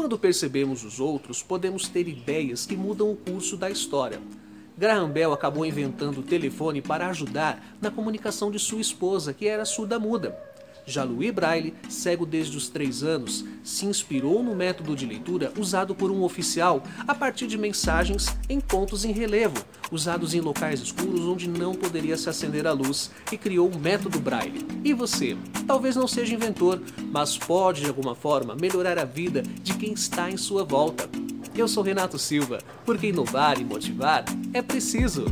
Quando percebemos os outros, podemos ter ideias que mudam o curso da história. Graham Bell acabou inventando o telefone para ajudar na comunicação de sua esposa, que era surda-muda. Já Louis Braille, cego desde os 3 anos, se inspirou no método de leitura usado por um oficial a partir de mensagens em pontos em relevo, usados em locais escuros onde não poderia se acender a luz, e criou o método Braille. E você? Talvez não seja inventor, mas pode de alguma forma melhorar a vida de quem está em sua volta. Eu sou Renato Silva, porque inovar e motivar é preciso.